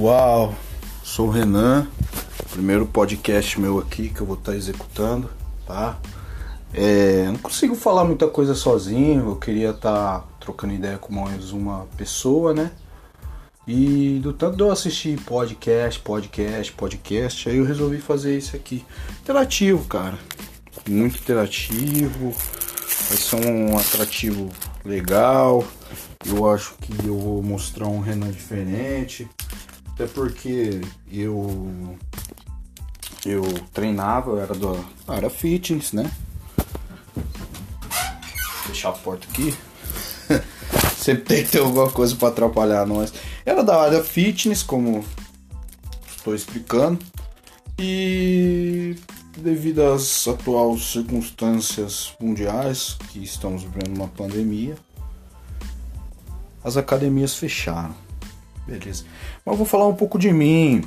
pessoal, sou o Renan, primeiro podcast meu aqui que eu vou estar tá executando, tá? É, não consigo falar muita coisa sozinho, eu queria estar tá trocando ideia com mais uma pessoa, né? E do tanto de eu assistir podcast, podcast, podcast, aí eu resolvi fazer isso aqui. Interativo, cara. Muito interativo. Vai ser um atrativo legal. Eu acho que eu vou mostrar um Renan diferente. Até porque eu eu treinava, eu era da área fitness, né? Vou fechar a porta aqui. Sempre tem que ter alguma coisa para atrapalhar nós. Era da área fitness, como estou explicando. E devido às atuais circunstâncias mundiais que estamos vivendo uma pandemia, as academias fecharam. Beleza. Mas eu vou falar um pouco de mim,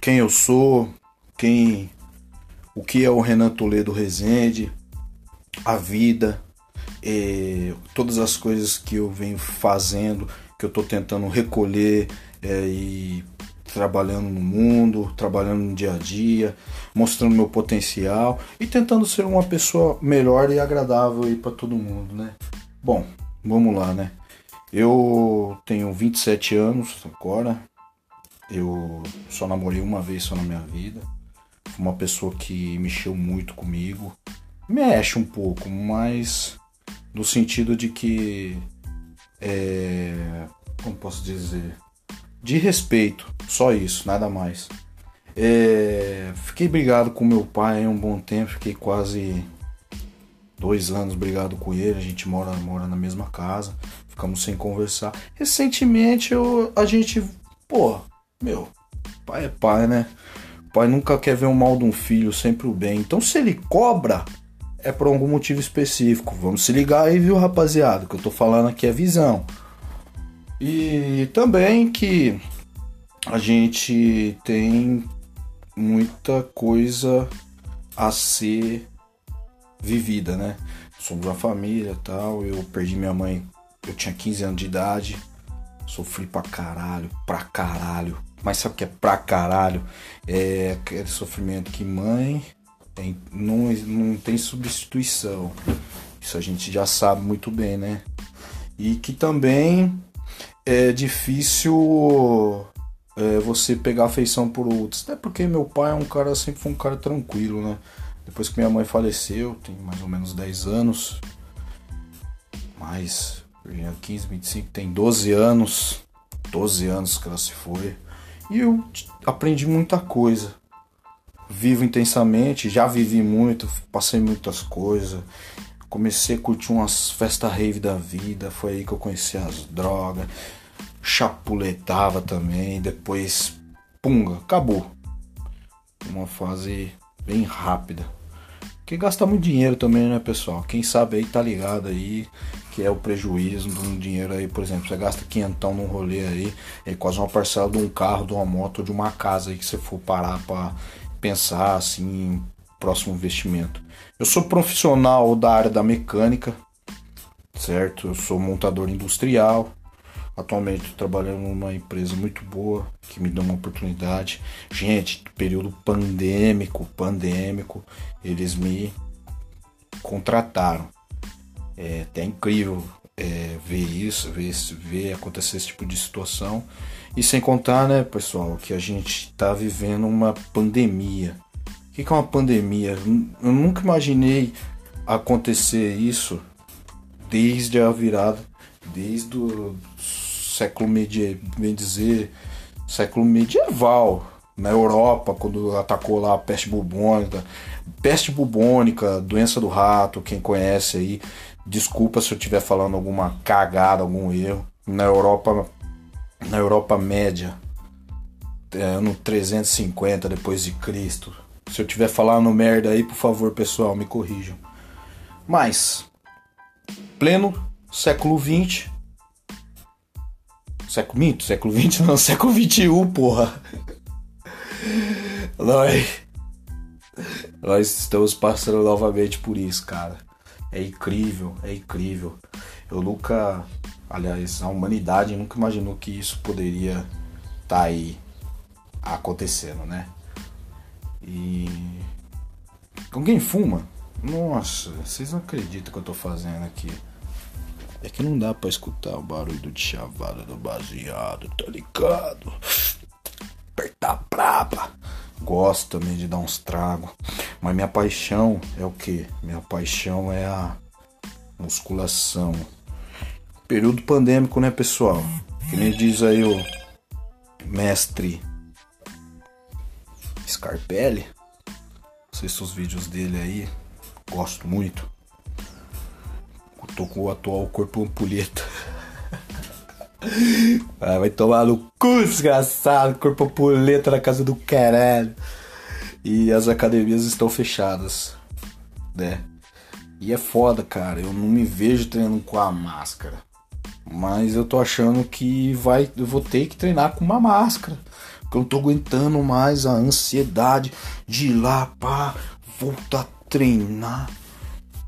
quem eu sou, quem o que é o Renan Toledo Rezende, a vida, eh, todas as coisas que eu venho fazendo, que eu estou tentando recolher eh, e trabalhando no mundo, trabalhando no dia a dia, mostrando meu potencial e tentando ser uma pessoa melhor e agradável para todo mundo, né? Bom, vamos lá, né? Eu tenho 27 anos agora. Eu só namorei uma vez só na minha vida. Uma pessoa que mexeu muito comigo. Mexe um pouco, mas no sentido de que. É, como posso dizer? De respeito, só isso, nada mais. É, fiquei brigado com meu pai um bom tempo, fiquei quase dois anos brigado com ele, a gente mora, mora na mesma casa, ficamos sem conversar. Recentemente eu, a gente, pô, meu, pai é pai, né? pai nunca quer ver o mal de um filho, sempre o bem. Então se ele cobra, é por algum motivo específico. Vamos se ligar aí, viu, rapaziada? Que eu tô falando aqui é visão. E também que a gente tem muita coisa a ser vivida, né? Somos uma família tal. Eu perdi minha mãe, eu tinha 15 anos de idade. Sofri pra caralho, pra caralho. Mas sabe o que é pra caralho? É aquele sofrimento que mãe tem, não, não tem substituição. Isso a gente já sabe muito bem, né? E que também é difícil é, você pegar afeição por outros. Até porque meu pai é um cara, sempre foi um cara tranquilo, né? Depois que minha mãe faleceu, tem mais ou menos 10 anos. Mais 15, 25, tem 12 anos. 12 anos que ela se foi. E eu aprendi muita coisa. Vivo intensamente, já vivi muito, passei muitas coisas. Comecei a curtir umas festas rave da vida. Foi aí que eu conheci as drogas. Chapuletava também. Depois, punga, acabou. Uma fase bem rápida. Que gasta muito dinheiro também, né, pessoal? Quem sabe aí tá ligado aí que é o prejuízo de um dinheiro aí, por exemplo, você gasta quinhentão num rolê aí, é quase uma parcela de um carro, de uma moto, de uma casa aí que você for parar para pensar assim próximo investimento. Eu sou profissional da área da mecânica, certo? Eu sou montador industrial, Atualmente estou trabalhando numa empresa muito boa que me deu uma oportunidade. Gente, período pandêmico, pandêmico, eles me contrataram. É até incrível é, ver isso, ver, ver acontecer esse tipo de situação. E sem contar, né, pessoal, que a gente está vivendo uma pandemia. O que é uma pandemia? Eu nunca imaginei acontecer isso desde a virada, desde o século medieval, bem dizer, século medieval, na Europa, quando atacou lá a peste bubônica, peste bubônica, doença do rato, quem conhece aí, desculpa se eu estiver falando alguma cagada, algum erro. Na Europa, na Europa média, é, ano 350 depois de Cristo. Se eu estiver falando merda aí, por favor, pessoal, me corrijam. Mas pleno século 20, Século mito? Século 20 não, século 21, porra. Nós. Nós estamos passando novamente por isso, cara. É incrível, é incrível. Eu nunca. Aliás, a humanidade nunca imaginou que isso poderia estar tá aí acontecendo, né? E. Alguém fuma? Nossa, vocês não acreditam que eu tô fazendo aqui. É que não dá pra escutar o barulho do chavada do baseado, tá ligado? Apertar braba. Gosto também de dar uns tragos. Mas minha paixão é o que? Minha paixão é a musculação. Período pandêmico, né, pessoal? Que nem diz aí o mestre Scarpelli. Assisto os vídeos dele aí. Gosto muito. tô com o atual corpo ampulheta. Ah, vai tomar no cu, desgraçado. Corpo ampulheta na casa do caralho. E as academias estão fechadas, né? E é foda, cara. Eu não me vejo treinando com a máscara. Mas eu tô achando que vai, eu vou ter que treinar com uma máscara. Porque eu não tô aguentando mais a ansiedade de ir lá, pá, voltar a treinar.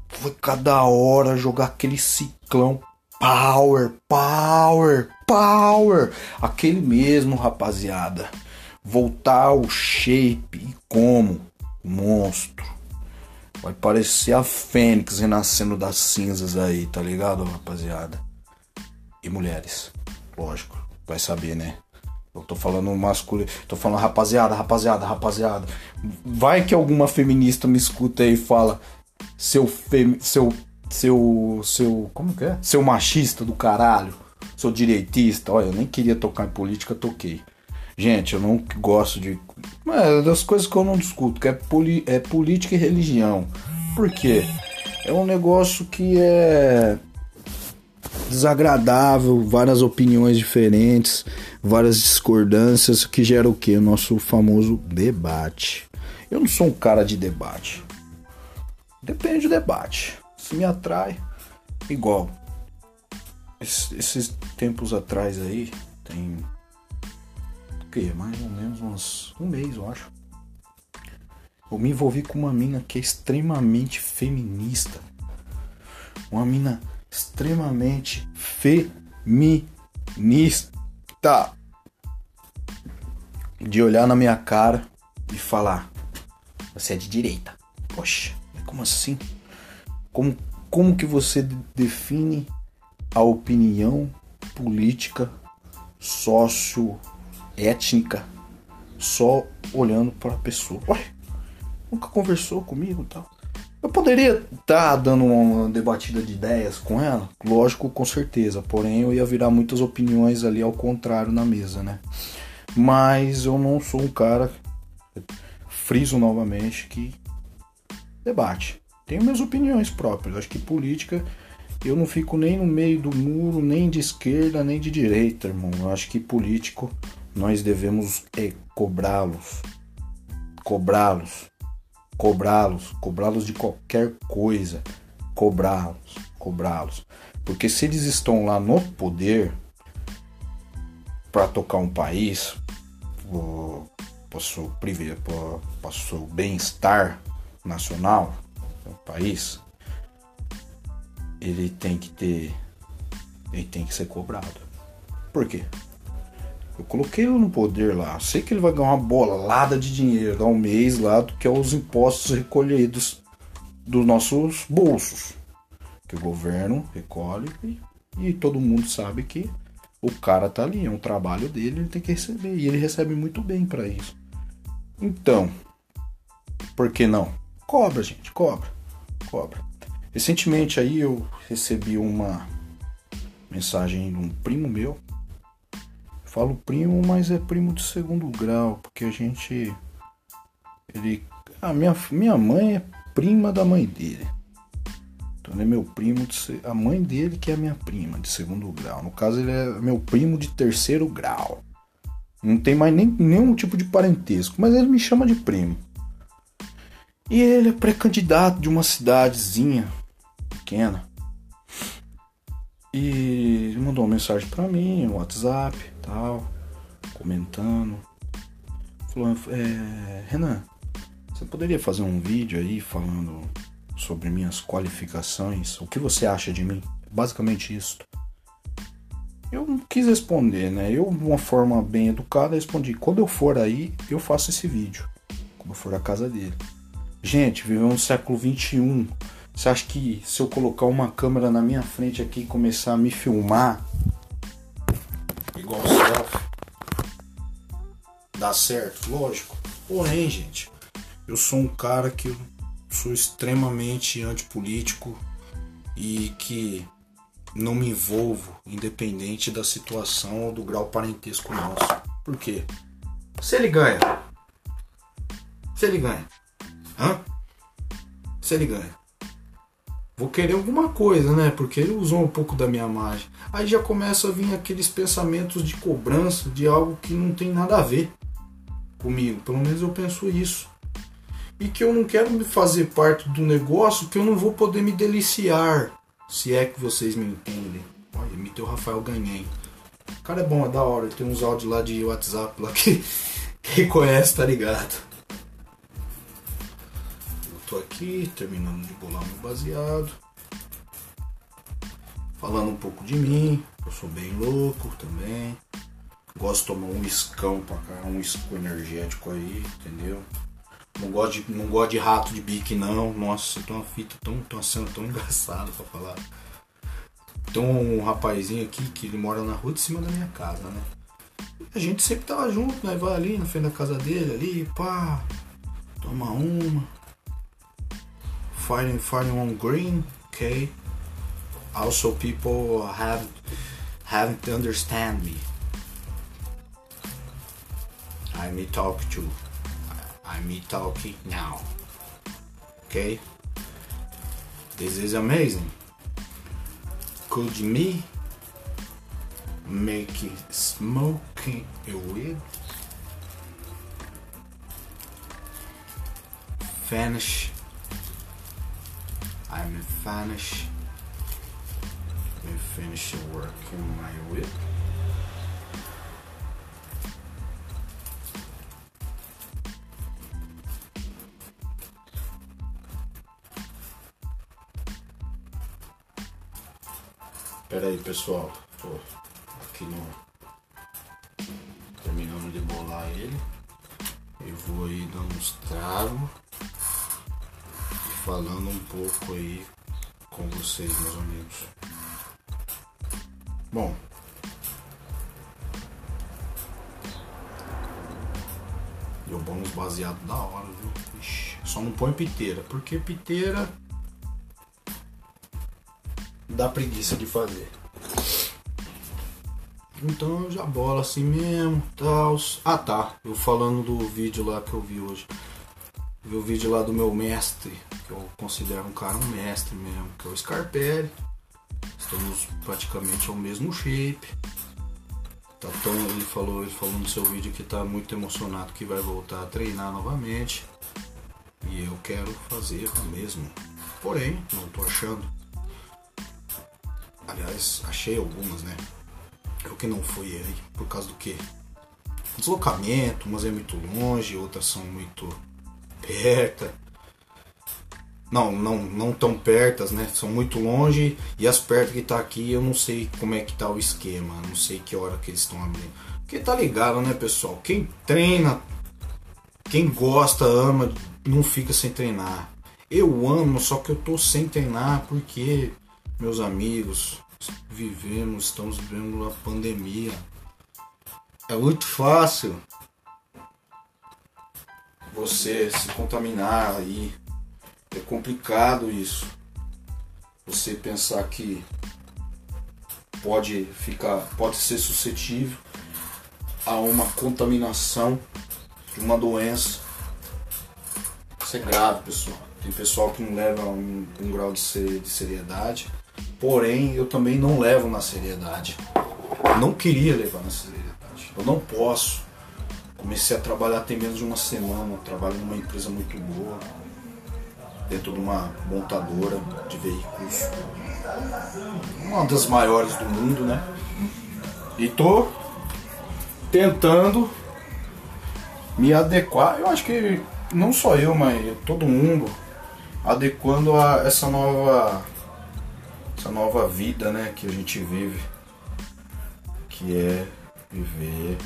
Foi cada hora jogar aquele ciclão. Power, power, power. Aquele mesmo, rapaziada. Voltar ao shape e como? Monstro. Vai parecer a Fênix renascendo das cinzas aí, tá ligado, rapaziada? E mulheres, lógico, vai saber, né? Eu tô falando masculino, tô falando rapaziada, rapaziada, rapaziada. Vai que alguma feminista me escuta aí e fala seu fem, seu seu seu como que é? Seu machista do caralho, sou direitista. Olha, eu nem queria tocar em política, toquei. Gente, eu não gosto de. É das coisas que eu não discuto, que é, poli, é política e religião. Por quê? É um negócio que é desagradável, várias opiniões diferentes, várias discordâncias, que gera o que? O nosso famoso debate. Eu não sou um cara de debate. Depende do debate. Se me atrai, igual. Esses tempos atrás aí, tem que mais ou menos uns um mês, eu acho. Eu me envolvi com uma mina que é extremamente feminista. Uma mina extremamente feminista. De olhar na minha cara e falar: Você é de direita. Poxa, como assim? Como, como que você define a opinião política sócio étnica só olhando para a pessoa. Ué, nunca conversou comigo tal. Eu poderia estar tá dando uma debatida de ideias com ela? Lógico, com certeza. Porém, eu ia virar muitas opiniões ali ao contrário na mesa, né? Mas eu não sou um cara, friso novamente, que debate. Tenho minhas opiniões próprias. Acho que política eu não fico nem no meio do muro, nem de esquerda, nem de direita, irmão. Eu acho que político nós devemos é, cobrá-los, cobrá-los, cobrá-los, cobrá-los de qualquer coisa, cobrá-los, cobrá-los. Porque se eles estão lá no poder para tocar um país, para o seu bem-estar nacional, o país, ele tem que ter, ele tem que ser cobrado. Por quê? Eu coloquei ele no poder lá. Sei que ele vai ganhar uma bolada de dinheiro ao mês lá, que é os impostos recolhidos dos nossos bolsos. Que o governo recolhe e, e todo mundo sabe que o cara tá ali, é um trabalho dele, ele tem que receber. E ele recebe muito bem para isso. Então, por que não? Cobra, gente, cobra. Cobra. Recentemente aí eu recebi uma mensagem de um primo meu Falo primo, mas é primo de segundo grau, porque a gente. Ele. A minha, minha mãe é prima da mãe dele. Então ele é meu primo, de, a mãe dele que é minha prima de segundo grau. No caso, ele é meu primo de terceiro grau. Não tem mais nem, nenhum tipo de parentesco, mas ele me chama de primo. E ele é pré-candidato de uma cidadezinha pequena. E mandou uma mensagem para mim no WhatsApp, tal, comentando. Falou, é, Renan, você poderia fazer um vídeo aí falando sobre minhas qualificações? O que você acha de mim? Basicamente isso. Eu não quis responder, né? Eu, de uma forma bem educada, respondi: quando eu for aí, eu faço esse vídeo. Quando eu for à casa dele. Gente, vivemos no século 21. Você acha que se eu colocar uma câmera na minha frente aqui e começar a me filmar, igual selfie, dá certo? Lógico. Porém, gente, eu sou um cara que sou extremamente antipolítico e que não me envolvo, independente da situação ou do grau parentesco nosso. Por quê? Se ele ganha. Se ele ganha. Hã? Se ele ganha. Vou querer alguma coisa, né? Porque ele usou um pouco da minha margem. Aí já começa a vir aqueles pensamentos de cobrança de algo que não tem nada a ver comigo. Pelo menos eu penso isso. E que eu não quero me fazer parte do negócio que eu não vou poder me deliciar. Se é que vocês me entendem. Olha, imitei o Rafael Ganhem. O cara é bom, é da hora. Tem uns áudios lá de WhatsApp lá que quem conhece tá ligado. Tô aqui terminando de bolar meu baseado. Falando um pouco de mim. Eu sou bem louco também. Gosto de tomar um iscão pra cá, um isco energético aí, entendeu? Não gosto de, não gosto de rato de bique, não. Nossa, tem uma fita tão, tão, tão engraçada pra falar. Tem um rapazinho aqui que ele mora na rua de cima da minha casa, né? A gente sempre tava junto, né? Vai ali na frente da casa dele, ali, pá, toma uma. Fighting, fighting on green, okay? Also, people uh, have having to understand me. I may talk to I'm me talking now. Okay? This is amazing. Could me make smoking a weed finish? I'm finish. Me finish working my weed. Pera aí, pessoal. Tô aqui no. Terminando de bolar ele. Eu vou aí dando uns tragos. Falando um pouco aí com vocês, meus amigos. Bom. Deu bônus baseado da hora, viu? Ixi, só não põe piteira, porque piteira dá preguiça de fazer. Então já bola assim mesmo, tal. Ah tá, eu falando do vídeo lá que eu vi hoje. Vi o vídeo lá do meu mestre, que eu considero um cara um mestre mesmo, que é o Scarpelli. Estamos praticamente ao mesmo shape. Tá tão, ele falou, ele falou no seu vídeo que tá muito emocionado que vai voltar a treinar novamente. E eu quero fazer o mesmo. Porém, não tô achando Aliás, achei algumas, né? Eu que não fui aí, por causa do que? Deslocamento, umas é muito longe, outras são muito perto. Não, não, não tão pertas, né? São muito longe e as perto que tá aqui eu não sei como é que tá o esquema, não sei que hora que eles estão abrindo. Porque tá ligado, né, pessoal? Quem treina, quem gosta, ama, não fica sem treinar. Eu amo, só que eu tô sem treinar porque meus amigos, vivemos, estamos vivendo uma pandemia. É muito fácil você se contaminar aí. É complicado isso. Você pensar que pode ficar, pode ser suscetível a uma contaminação de uma doença. Isso é grave, pessoal. Tem pessoal que não leva um, um grau de seriedade Porém, eu também não levo na seriedade. não queria levar na seriedade. Eu não posso. Comecei a trabalhar tem menos de uma semana. Trabalho numa empresa muito boa, dentro de uma montadora de veículos, uma das maiores do mundo, né? E tô tentando me adequar. Eu acho que não só eu, mas todo mundo adequando a essa nova essa nova vida né, que a gente vive. que é viver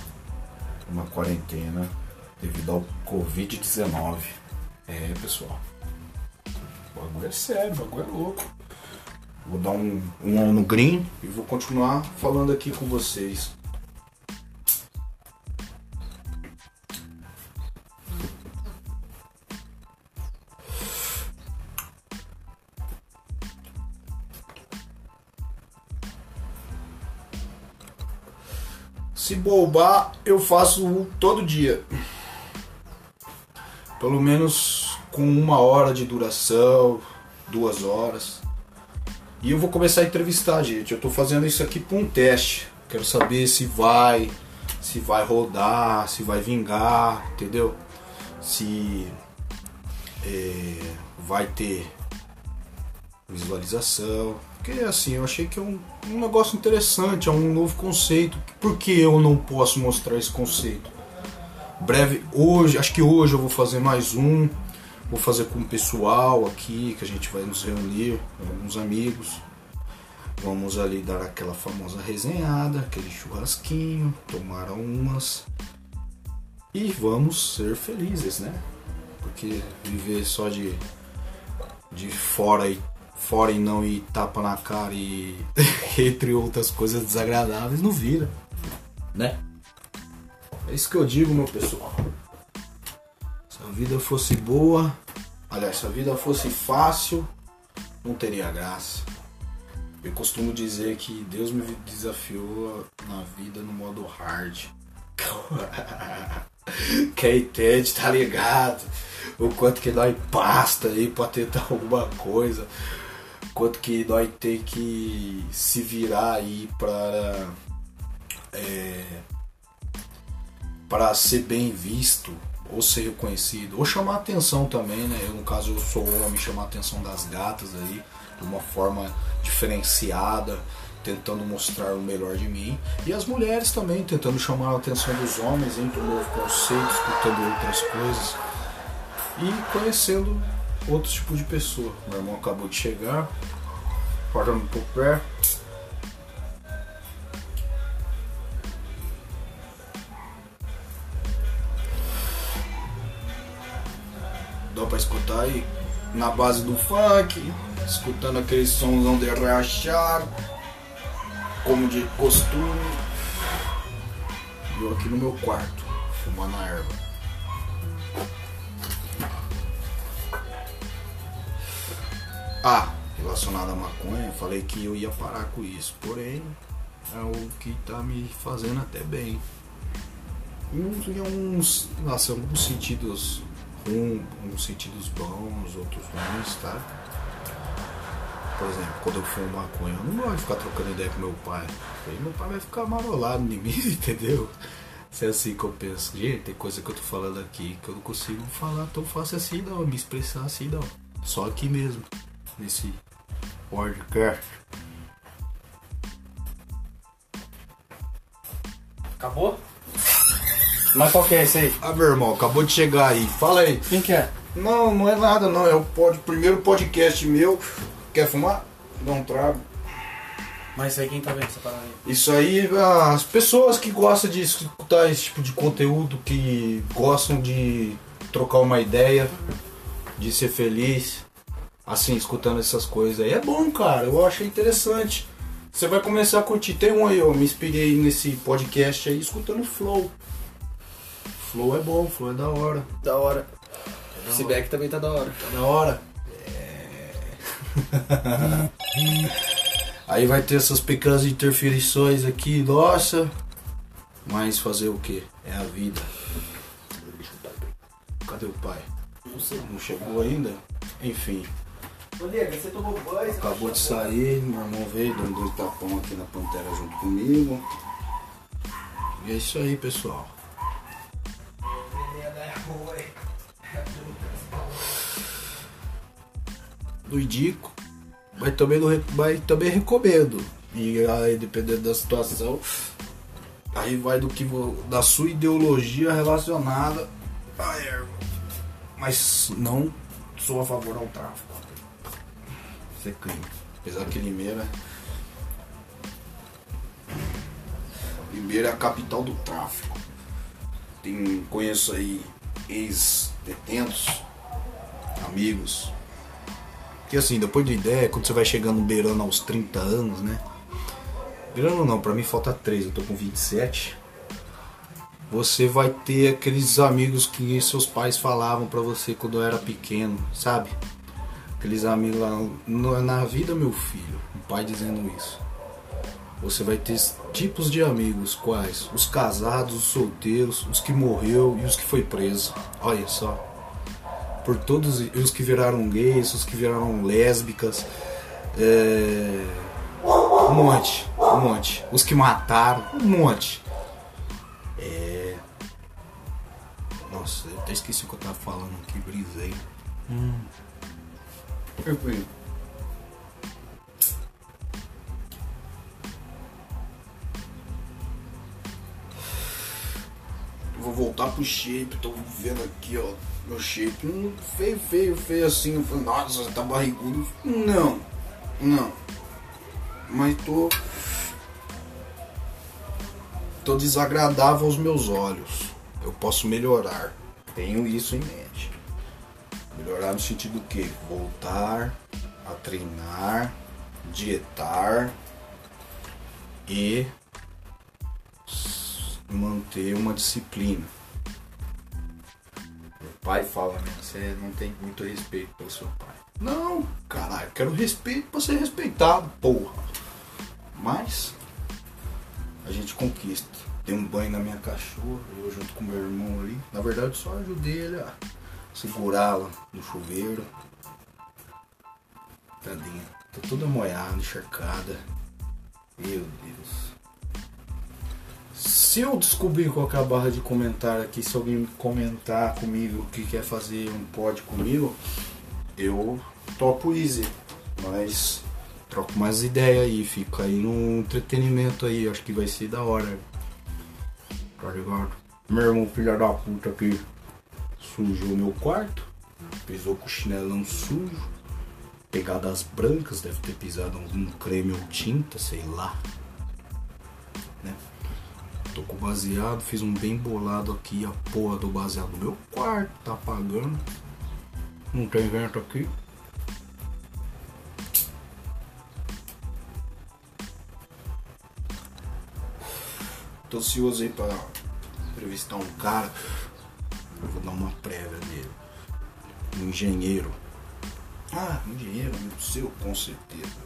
uma quarentena devido ao Covid-19. É, pessoal. O bagulho é sério, o bagulho é louco. Vou dar um, um no green e vou continuar falando aqui com vocês. Se bobar, eu faço todo dia. Pelo menos com uma hora de duração, duas horas. E eu vou começar a entrevistar, gente. Eu tô fazendo isso aqui para um teste. Quero saber se vai, se vai rodar, se vai vingar, entendeu? Se é, vai ter visualização. Porque assim, eu achei que é um, um negócio interessante, é um novo conceito. Por que eu não posso mostrar esse conceito? Breve, hoje, acho que hoje eu vou fazer mais um. Vou fazer com o pessoal aqui, que a gente vai nos reunir, alguns amigos. Vamos ali dar aquela famosa resenhada, aquele churrasquinho, tomar umas. E vamos ser felizes, né? Porque viver só de, de fora e fora e não e tapa na cara e entre outras coisas desagradáveis não vira, né? É isso que eu digo, meu pessoal. A vida fosse boa, aliás, se a vida fosse fácil, não teria graça. Eu costumo dizer que Deus me desafiou na vida no modo hard. Quem entende tá ligado? O quanto que dói pasta aí pra tentar alguma coisa quanto que nós tem que se virar aí para é, para ser bem visto ou ser reconhecido ou chamar atenção também, né? Eu, no caso eu sou homem, chamar a atenção das gatas aí de uma forma diferenciada, tentando mostrar o melhor de mim e as mulheres também tentando chamar a atenção dos homens entre um novo conceito, escutando outras coisas e conhecendo outro tipo de pessoa. Meu irmão acabou de chegar, parando um pouco perto. Dá pra escutar aí na base do funk, escutando aquele somzão de rachar, como de costume. Eu aqui no meu quarto, fumando a erva. Ah, relacionado à maconha, falei que eu ia parar com isso. Porém, é o que tá me fazendo até bem. Em uns, em alguns sentidos um, sentidos bons, outros ruins, tá? Por exemplo, quando eu fumo maconha, eu não gosto de ficar trocando ideia com meu pai. Aí meu pai vai ficar marolado em mim, entendeu? Se é assim que eu penso, gente, tem coisa que eu tô falando aqui que eu não consigo falar tão fácil assim não, me expressar assim não. Só aqui mesmo nesse podcast. Acabou? Mas qual que é esse aí? Ah, meu irmão, acabou de chegar aí. Fala aí. Quem que é? Não, não é nada não. É o pod, primeiro podcast meu. Quer fumar? Dá um trago. Mas isso aí quem tá vendo essa parada aí? Isso aí, as pessoas que gostam de escutar esse tipo de conteúdo, que gostam de trocar uma ideia, de ser feliz, assim, escutando essas coisas aí. É bom, cara. Eu achei interessante. Você vai começar a curtir. Tem um aí, eu me inspirei nesse podcast aí escutando Flow. Flow é bom, Flow é da hora. Da hora. da hora. back também tá da hora. Tá da hora. É. aí vai ter essas pequenas interferições aqui, nossa. Mas fazer o que? É a vida. Cadê o pai? Não sei. Não chegou ainda? Enfim. Ô, você tomou banho? Acabou de sair, meu irmão veio, dando dois tapão aqui na Pantera junto comigo. E é isso aí, pessoal. Do indico, mas também, não, mas também recomendo. E aí, dependendo da situação, aí vai do que da sua ideologia relacionada à erva. Mas não sou a favor ao tráfico. Isso é crime. Apesar que Limeira. Ribeira é a capital do tráfico. Tem, conheço aí ex-detentos, amigos. Que assim, depois de ideia, quando você vai chegando beirando aos 30 anos, né? Beirando não, pra mim falta 3, eu tô com 27. Você vai ter aqueles amigos que seus pais falavam pra você quando eu era pequeno, sabe? Aqueles amigos lá, "No- na vida, meu filho, o pai dizendo isso. Você vai ter tipos de amigos, quais? Os casados, os solteiros, os que morreu e os que foi preso. Olha só. Por todos os que viraram gays, os que viraram lésbicas, é, um monte, um monte. Os que mataram, um monte. É. Nossa, eu até esqueci o que eu tava falando aqui, brisei. Hum. Perfeito. Vou voltar pro shape, tô vendo aqui, ó, meu shape. Hum, feio, feio, feio assim. Eu falei, nossa, tá barrigudo. Não, não. Mas tô. Tô desagradável aos meus olhos. Eu posso melhorar. Tenho isso em mente. Melhorar no sentido que voltar a treinar, dietar e manter uma disciplina. Meu pai fala, né? Você não tem muito respeito pelo seu pai. Não, caralho, quero respeito pra ser respeitado, porra. Mas a gente conquista. Dei um banho na minha cachorra, eu junto com meu irmão ali. Na verdade, só ajudei ele a segurá-la no chuveiro. Tadinha, tá toda molhada, encharcada. Meu Deus. Se eu descobrir qual que é barra de comentário aqui, se alguém comentar comigo que quer fazer um pod comigo, eu topo easy. Mas troco mais ideia aí, fica aí no entretenimento aí, acho que vai ser da hora. Tá ligado? Meu irmão filho da puta aqui sujou meu quarto, pisou com o chinelão sujo, pegadas brancas, deve ter pisado algum creme ou tinta, sei lá. Né? Tô com baseado, fiz um bem bolado aqui, a porra do baseado do meu quarto, tá apagando. Não tem vento aqui. Tô ansioso aí pra entrevistar um cara. Eu vou dar uma prévia nele. Um engenheiro. Ah, engenheiro, amigo seu, com certeza.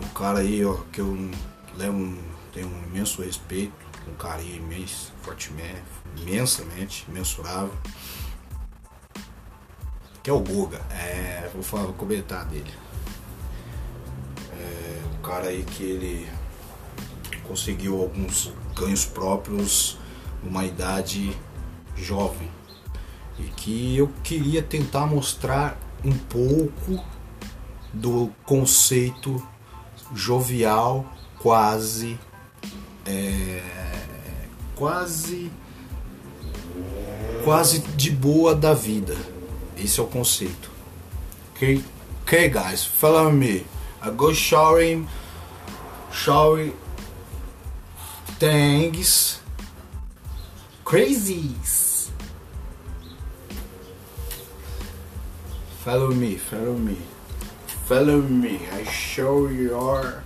É um cara aí, ó, que eu levo um, tenho um imenso respeito, um carinho imenso, fortemente, imensamente, imensurável. Que é o Guga. É, vou falar, vou comentar dele. É um cara aí que ele conseguiu alguns ganhos próprios numa idade jovem e que eu queria tentar mostrar um pouco do conceito jovial quase é, quase quase de boa da vida. Esse é o conceito. Okay, okay guys follow me I go showering showering things crazies follow me follow me follow me. I show your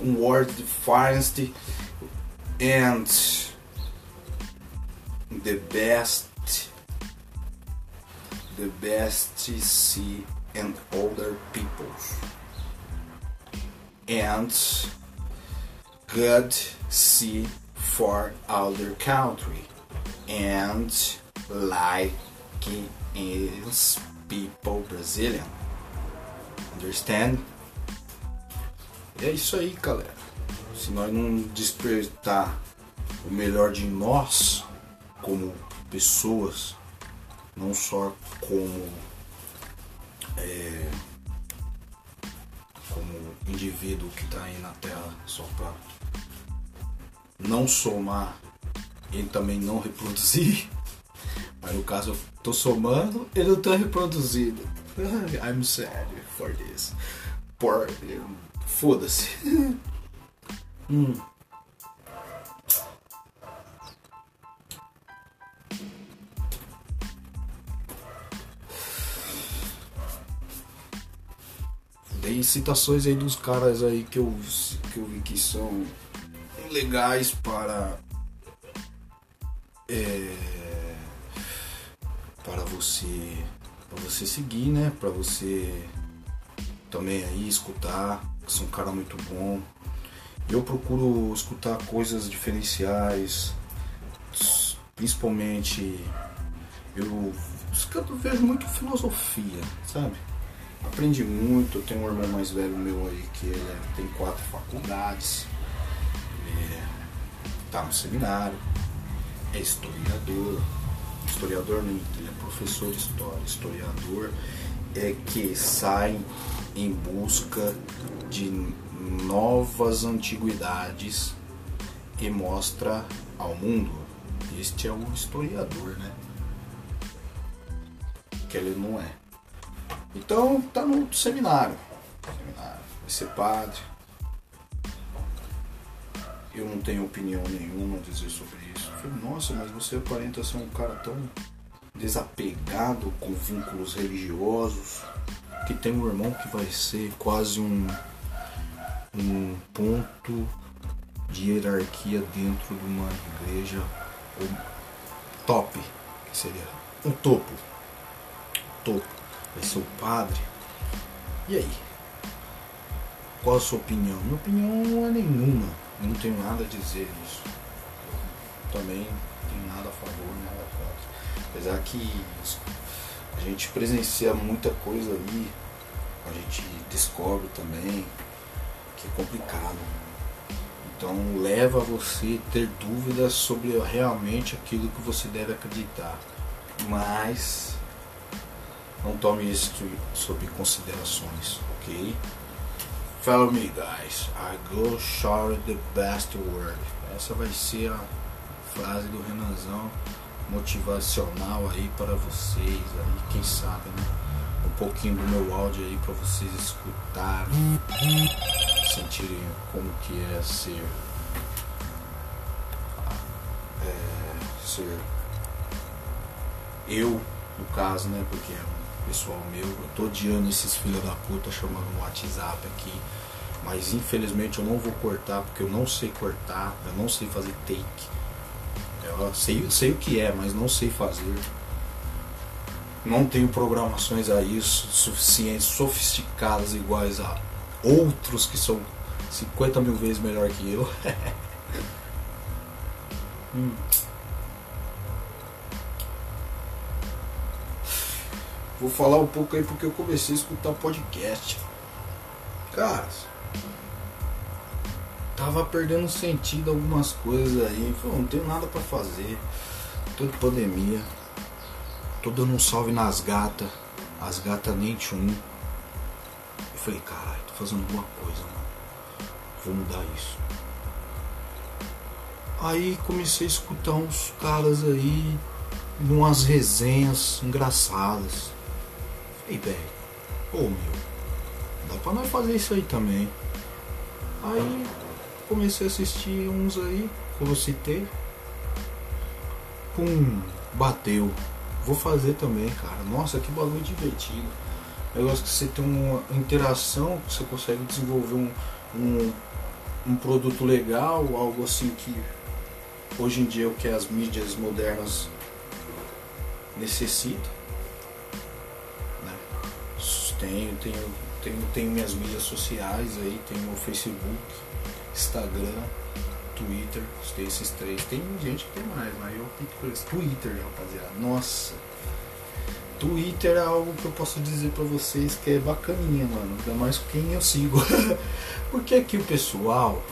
word defiance and the best the best see and other peoples and good see for other country. And like is people Brazilian. Understand? É isso aí galera. Se nós não despertar o melhor de nós como pessoas não só como é, como indivíduo que está aí na Terra só para não somar e também não reproduzir. Mas no caso eu tô somando e não tô reproduzindo. I'm sad for this. Por. Foda-se. hum. E citações aí dos caras aí que eu, que eu vi que são legais para. É, para você. Para você seguir, né? Para você também aí escutar. Que são um cara muito bom. Eu procuro escutar coisas diferenciais, principalmente eu, eu vejo muito filosofia, sabe? Aprendi muito, eu tenho um irmão mais velho meu aí que ele tem quatro faculdades, ele é, tá no seminário, é historiador, historiador não, ele é professor de história, historiador é que sai em busca de novas antiguidades e mostra ao mundo. Este é o historiador, né? Que ele não é. Então tá no seminário. seminário. Vai ser padre. Eu não tenho opinião nenhuma a dizer sobre isso. Eu falei, nossa, mas você aparenta ser um cara tão desapegado com vínculos religiosos que tem um irmão que vai ser quase um um ponto de hierarquia dentro de uma igreja top, que seria um topo. Topo. Ser o padre. E aí? Qual a sua opinião? Minha opinião não é nenhuma. Eu não tenho nada a dizer nisso. Eu também tenho nada a favor, nada contra. Apesar que a gente presencia muita coisa ali, a gente descobre também que é complicado. Então leva você a ter dúvidas sobre realmente aquilo que você deve acreditar. Mas não tome isso sob considerações, ok? Follow me guys, I go shout the best word. Essa vai ser a frase do Renanzão motivacional aí para vocês aí, quem sabe, né? Um pouquinho do meu áudio aí para vocês escutarem sentirem como que é ser é, ser eu no caso né porque é pessoal meu eu tô odiando esses filhos da puta chamando no WhatsApp aqui mas infelizmente eu não vou cortar porque eu não sei cortar eu não sei fazer take eu sei, sei o que é mas não sei fazer não tenho programações aí suficientes sofisticadas iguais a outros que são 50 mil vezes melhor que eu. hum. Vou falar um pouco aí porque eu comecei a escutar podcast. Cara, tava perdendo sentido algumas coisas aí. Falei, não tenho nada para fazer. Tô de pandemia. Tô dando um salve nas gatas. As gatas nem tchum. Eu falei, caralho, tô fazendo alguma coisa, mano. Vou mudar isso. Aí comecei a escutar uns caras aí, umas resenhas engraçadas. Falei, velho, ô meu, dá pra nós fazer isso aí também. Aí comecei a assistir uns aí, como eu citei. Pum, bateu. Vou fazer também, cara. Nossa, que bagulho divertido. Negócio que você tem uma interação, que você consegue desenvolver um, um, um produto legal, algo assim que hoje em dia é o que as mídias modernas necessitam. Tenho, tenho, tenho, tenho minhas mídias sociais aí, tenho o Facebook, Instagram, Twitter, tem esses três. Tem gente que tem mais, mas eu pinto por esse. Twitter, rapaziada. Nossa, Twitter é algo que eu posso dizer para vocês que é bacaninha, mano. Ainda mais quem eu sigo. Porque aqui o pessoal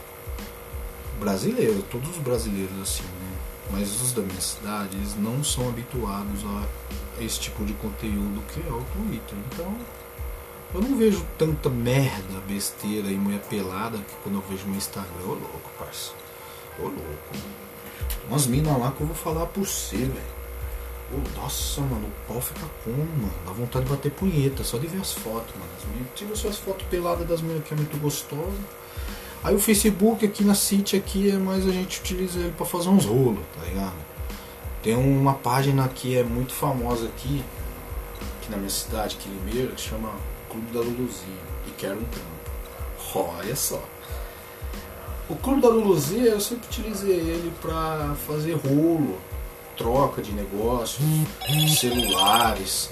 brasileiro, todos os brasileiros assim, né? Mas os da minha cidade, eles não são habituados a esse tipo de conteúdo que é o Twitter. Então, eu não vejo tanta merda, besteira e mulher pelada que quando eu vejo no Instagram. Ô louco, parça. Ô louco. Umas minas lá que eu vou falar por você, velho nossa, mano, o pau fica como, mano? Dá vontade de bater punheta, só de ver as fotos, mano. As meninas, tira suas fotos peladas das meninas que é muito gostosa. Aí o Facebook aqui na City aqui é mais a gente utiliza ele pra fazer uns rolos, tá ligado? Tem uma página que é muito famosa aqui, aqui na minha cidade, aqui em Limeira, que chama Clube da Luluzinha e quero um trampo. Olha só. O Clube da Luluzinha eu sempre utilizei ele para fazer rolo, troca de negócios, celulares,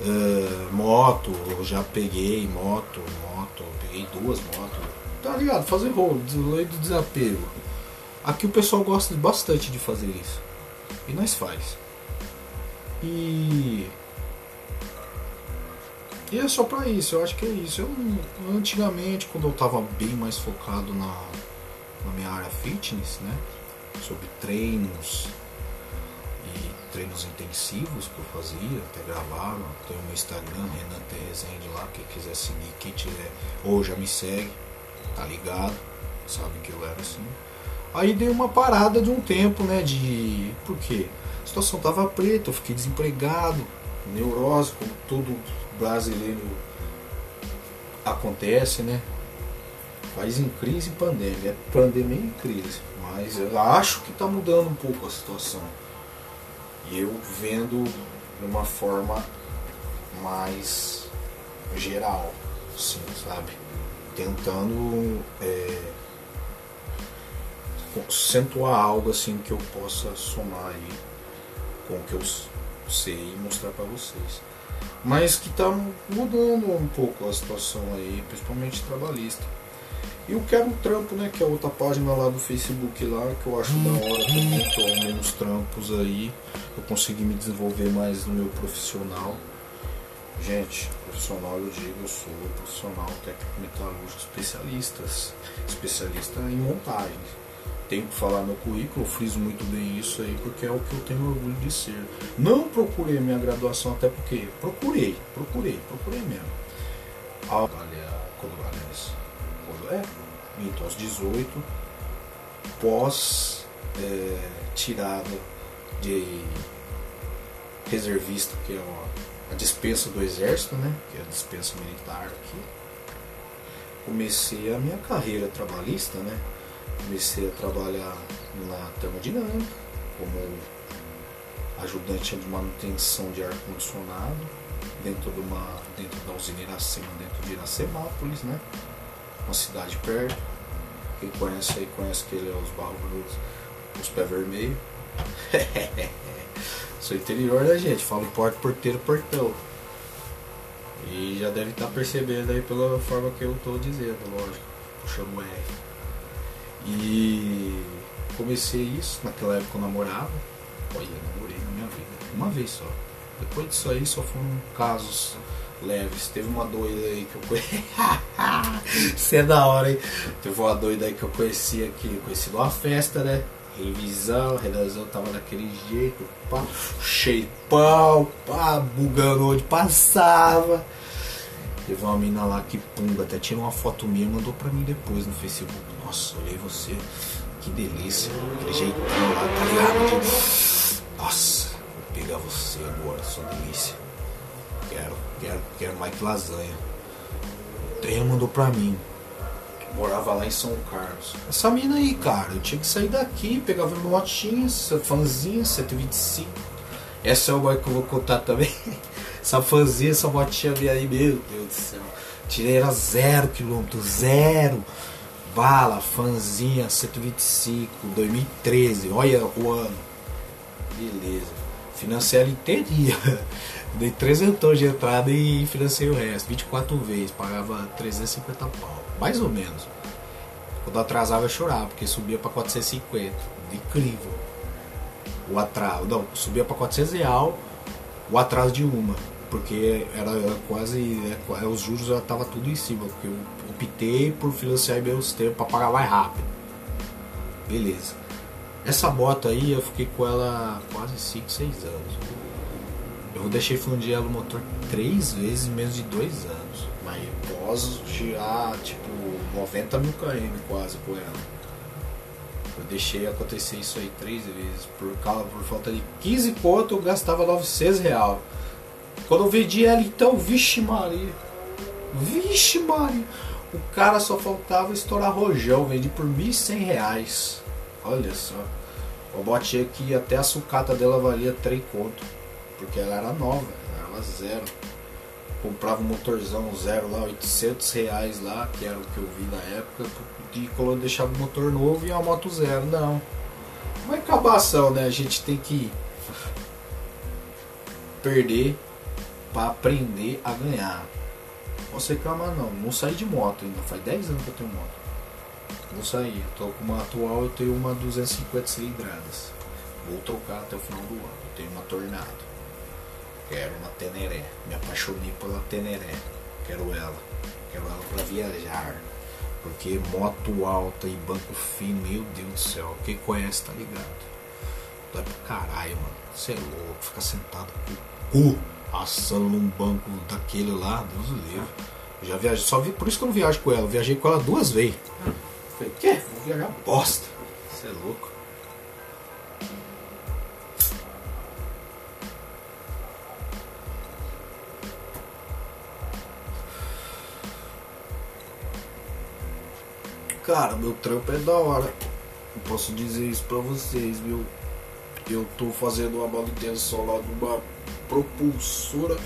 uh, moto, eu já peguei moto, moto, peguei duas motos, tá ligado? Fazer rolo, lei do desapego. Aqui o pessoal gosta bastante de fazer isso. E nós faz. E. E é só pra isso, eu acho que é isso. Eu, antigamente, quando eu tava bem mais focado na, na minha área fitness, né? Sobre treinos e treinos intensivos que eu fazia, até gravava. Tem o meu Instagram, Renan T. Lá, quem quiser seguir, quem tiver, ou já me segue, tá ligado, sabe que eu era assim. Aí dei uma parada de um tempo, né? De. Por quê? A situação tava preta, eu fiquei desempregado, neurose, como todo brasileiro acontece, né? País em crise e pandemia. É pandemia em crise. Mas eu acho que está mudando um pouco a situação. E eu vendo de uma forma mais geral, sim, sabe? Tentando é, acentuar algo assim que eu possa somar aí com o que eu sei e mostrar para vocês. Mas que está mudando um pouco a situação aí, principalmente trabalhista. E o Quero Trampo, né? Que é outra página lá do Facebook lá, que eu acho da hora também, que eu arrumei uns trampos aí. Eu consegui me desenvolver mais no meu profissional. Gente, profissional eu digo, eu sou profissional técnico metalúrgico especialistas, especialista em montagens. Tenho que falar no currículo, eu friso muito bem isso aí, porque é o que eu tenho orgulho de ser. Não procurei minha graduação, até porque procurei, procurei, procurei mesmo. Ah, quando, aliás, quando é, então aos 18, pós é, tirada de reservista, que é a, a dispensa do exército, né? Que é a dispensa militar aqui. Comecei a minha carreira trabalhista, né? Comecei a trabalhar na termodinâmica, como ajudante de manutenção de ar-condicionado, dentro, de uma, dentro da usina Iracema, dentro de Iracemápolis, né? Uma cidade perto. Quem conhece aí conhece que ele é os barros os pés vermelhos. Sou interior da gente, falo porta, porteiro, portão. E já deve estar tá percebendo aí pela forma que eu estou dizendo, lógico, puxando o R. E comecei isso, naquela época eu namorava. Olha, namorei na minha vida, uma vez só. Depois disso aí só foram casos leves. Teve uma doida aí que eu conheci. Isso é da hora, hein? Teve uma doida aí que eu conheci aqui. Conheci numa festa, né? Revisão, redação tava daquele jeito, pá, pau, pá, bugando onde passava. Teve uma mina lá que pumba, até tirou uma foto minha e mandou pra mim depois no Facebook. Nossa, olhei você, que delícia, aquele jeitão lá, tá ligado? Nossa, vou pegar você agora, sua delícia. Quero, quero, quero mais que lasanha. O trem mandou pra mim. Morava lá em São Carlos. Essa mina aí, cara, eu tinha que sair daqui, pegava uma motinha, fãzinha, 125. Essa é o que eu vou contar também. essa fãzinha, essa motinha minha aí, meu Deus do céu. Tirei era zero quilômetro, zero. Bala, fãzinha, 125, 2013, olha o ano. Beleza. Financei ela inteirinha. Dei 300 de entrada e financei o resto. 24 vezes, pagava 350 pau. Mais ou menos. Quando atrasava eu chorava, porque subia para 450. Incrível. O atraso. Não, subia para 400 real o atraso de uma. Porque era, quase. É, os juros já tava tudo em cima. Porque eu optei por financiar meus tempos para pagar mais rápido. Beleza. Essa moto aí eu fiquei com ela quase 5, 6 anos. Eu deixei fundir o motor três vezes em menos de dois anos. Mas pós girar tipo 90 mil km quase com ela. Eu deixei acontecer isso aí três vezes. Por, causa, por falta de 15 pontos eu gastava 900 real. Quando eu vendi ela então, vixe Maria. Vixe Maria. O cara só faltava estourar rojão, vendi por 1.100 reais. Olha só. Eu botei aqui até a sucata dela valia 3 conto porque ela era nova, ela era zero. comprava um motorzão zero lá, 800 reais lá, que era o que eu vi na época, e colo- deixava o motor novo e a moto zero. Não. Uma acabação, né? A gente tem que perder para aprender a ganhar. Você reclamar não, não saí de moto ainda, faz 10 anos que eu tenho moto. Saí, eu tô com uma atual, eu tenho uma 250 cilindradas. Vou trocar até o final do ano. Eu tenho uma Tornado. Quero uma Teneré. Me apaixonei pela Teneré. Quero ela. Quero ela pra viajar. Porque moto alta e banco fino, meu Deus do céu. Quem conhece tá ligado. Dói pra caralho, mano. Você é louco. Ficar sentado com o cu assando num banco daquele lá. Deus o livre. Eu Já viajei. Só vi, por isso que eu não viajo com ela. Viajei com ela duas vezes. Falei, quê? Vou viajar bosta. Você é louco. Cara, meu trampo é da hora. Eu posso dizer isso pra vocês, viu? Eu tô fazendo uma manutenção lá de uma propulsora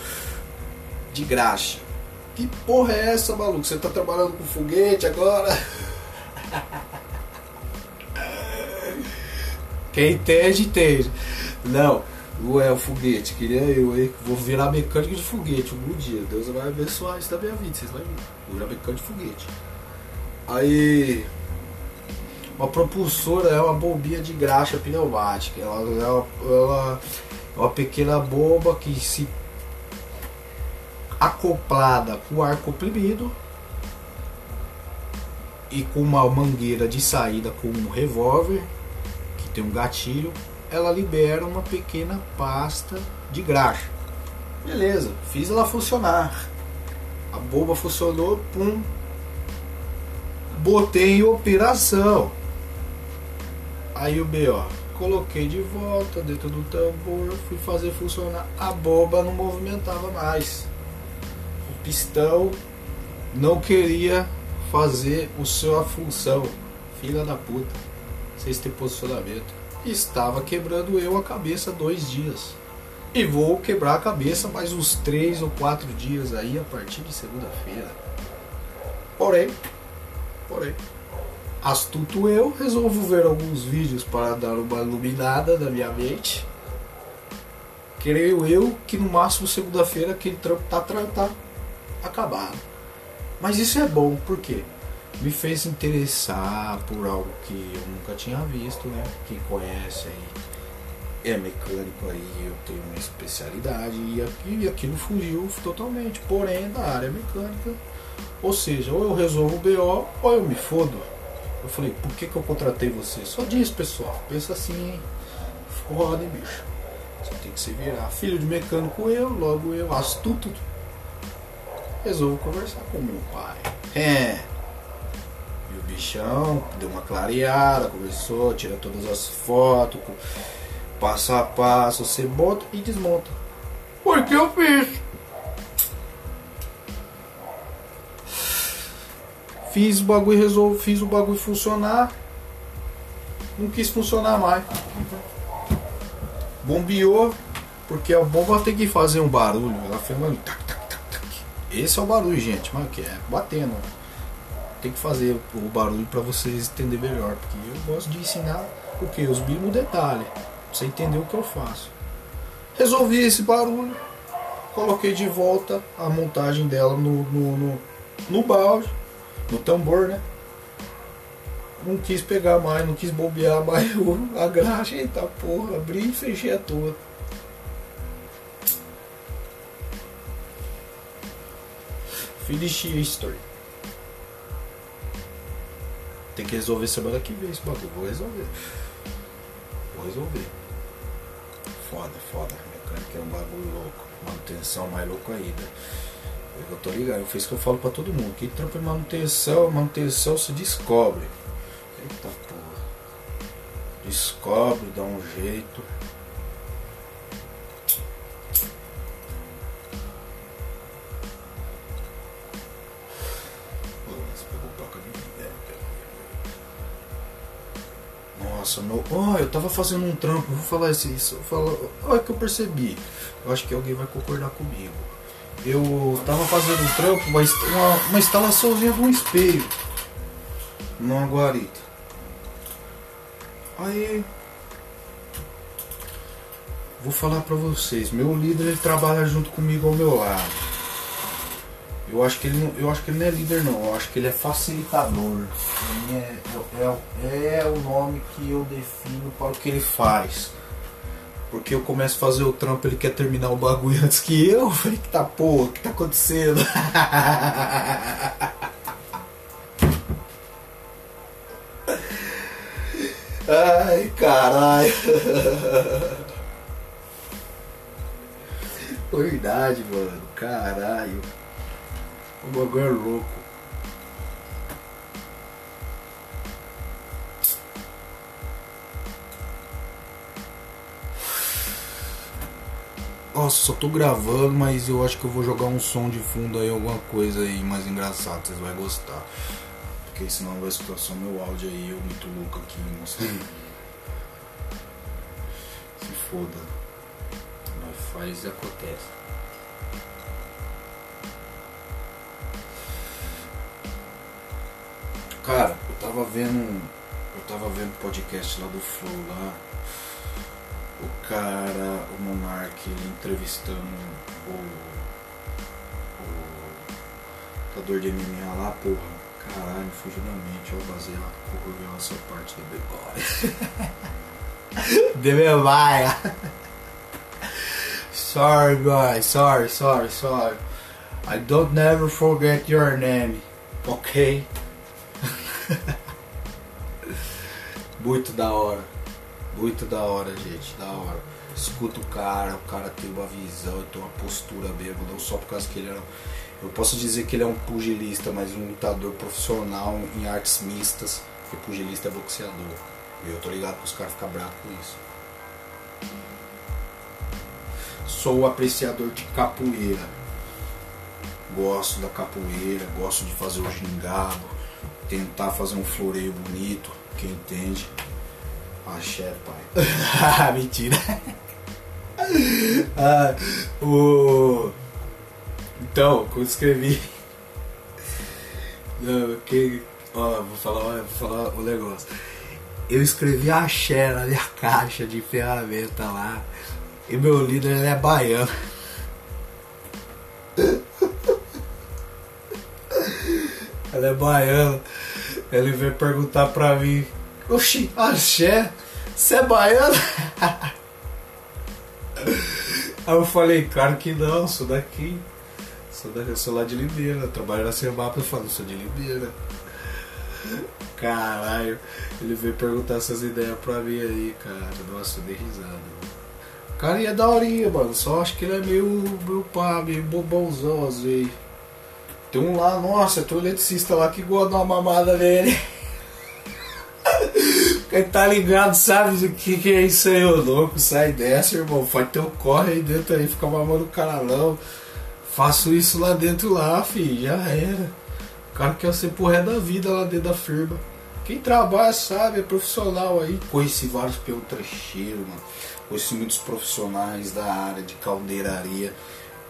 de graxa. Que porra é essa, maluco? Você tá trabalhando com foguete agora? Quem entende, entende. Não, não é o foguete, queria eu, hein? Vou virar mecânico de foguete algum dia. Deus vai abençoar isso da minha vida, vocês vão. Vou virar mecânico de foguete. Aí. Uma propulsora é uma bombinha de graxa pneumática. Ela, ela, ela uma pequena bomba que se acoplada com ar comprimido e com uma mangueira de saída com um revólver que tem um gatilho, ela libera uma pequena pasta de graxa. Beleza, fiz ela funcionar. A bomba funcionou, pum, botei em operação. Aí o B, ó, coloquei de volta dentro do tambor, fui fazer funcionar. A bomba não movimentava mais. O pistão não queria fazer o sua função. Filha da puta. Vocês têm posicionamento. Estava quebrando eu a cabeça dois dias. E vou quebrar a cabeça mais uns três ou quatro dias aí a partir de segunda-feira. Porém, Porém, astuto eu, resolvo ver alguns vídeos para dar uma iluminada na minha mente. Creio eu que no máximo segunda-feira aquele trampo tá, tá acabado. Mas isso é bom, por quê? Me fez interessar por algo que eu nunca tinha visto, né? Quem conhece aí é mecânico aí, eu tenho uma especialidade e aqui- e aquilo fugiu totalmente, porém é da área mecânica. Ou seja, ou eu resolvo o BO ou eu me fodo. Eu falei, por que, que eu contratei você? Só disso, pessoal. Pensa assim, hein? Foda, hein, bicho. Você tem que se virar. Filho de mecânico eu, logo eu, astuto. Resolvo conversar com meu pai. É. E o bichão deu uma clareada, conversou, tira todas as fotos, passo a passo, você monta e desmonta. Porque eu fiz. Fiz o bagulho resolvo, fiz o bagulho funcionar. Não quis funcionar mais. Bombeou, porque a bomba tem que fazer um barulho. Ela fez um tac, tac, tac, tac. Esse é o barulho, gente, mas que é batendo. Tem que fazer o barulho para vocês entenderem melhor, porque eu gosto de ensinar o que? Os mínimos detalhes, pra você entender o que eu faço. Resolvi esse barulho, coloquei de volta a montagem dela no, no, no, no balde no tambor, né? Não quis pegar mais, não quis bombear mais a graxa, eita porra, abri e fechei a toa. Finish history. Tem que resolver semana que vem esse bagulho. Vou resolver. Vou resolver. Foda, foda. Mecânica é um bagulho louco. Manutenção mais louco ainda. Eu tô ligado, eu fiz o que eu falo pra todo mundo. Quem trampa em manutenção, manutenção se descobre. Eita porra. Descobre, dá um jeito. Nossa, meu. Ó, eu tava fazendo um trampo, vou falar isso. isso olha que eu percebi. Eu acho que alguém vai concordar comigo. Eu tava fazendo um trampo, uma, uma, uma instalaçãozinha de um espelho numa guarita. Aí vou falar pra vocês, meu líder ele trabalha junto comigo ao meu lado. Eu acho que ele não, eu acho que ele não é líder não, eu acho que ele é facilitador. Ele É, é, é o nome que eu defino para o que ele faz. Porque eu começo a fazer o trampo, ele quer terminar o bagulho antes que eu. Eu falei, que tá porra, o que tá acontecendo? Ai, caralho. Verdade, mano. Caralho. O bagulho é louco. Nossa, só tô gravando, mas eu acho que eu vou jogar um som de fundo aí, alguma coisa aí mais engraçada, vocês vão gostar. Porque senão vai escutar só meu áudio aí, eu muito louco aqui, nossa. Se foda. Nós faz e acontece. Cara, eu tava vendo. Eu tava vendo podcast lá do Flow lá. O cara, o Monark, entrevistando o. O lutador de MMA lá, porra. Caralho, fugiu na mente, ó, baseado correu essa parte da memória. de memória. sorry, guys, sorry, sorry, sorry. I don't never forget your name, ok? Muito da hora. Muito da hora, gente. Da hora. Escuta o cara, o cara tem uma visão, tem uma postura mesmo, não só por causa que ele era. Eu posso dizer que ele é um pugilista, mas um lutador profissional em artes mistas, porque pugilista é boxeador. E eu tô ligado que os caras ficam bravos com isso. Sou apreciador de capoeira. Gosto da capoeira, gosto de fazer o gingado, tentar fazer um floreio bonito, quem entende. Axé, pai. Mentira. ah, o... Então, eu escrevi. Não, que... Ó, vou falar, vou falar o negócio. Eu escrevi axé na minha caixa de ferramenta lá. E meu líder ele é baiano. Ela é baiana. Ele veio perguntar pra mim: Oxi, axé, você é baiano? Aí eu falei: Claro que não, sou daqui. Sou, daqui, eu sou lá de Limeira. Trabalho na Semapa. Eu falo: Sou de Limeira. Caralho, ele veio perguntar essas ideias pra mim aí, cara. Nossa, eu dei risada. O cara ia daorinha, mano. Só acho que ele é meio, meio pá, meio bobãozão às vezes. Tem um lá, nossa, tem um eletricista lá que gosta de uma mamada nele. Quem tá ligado sabe o que, que é isso aí, ô louco. Sai dessa, irmão. Faz teu corre aí dentro aí, fica mamando o canalão. Faço isso lá dentro lá, filho. Já era. O cara quer ser porré da vida lá dentro da firma. Quem trabalha sabe, é profissional aí. Conheci vários trecheiro, mano. Conheci muitos profissionais da área de caldeiraria,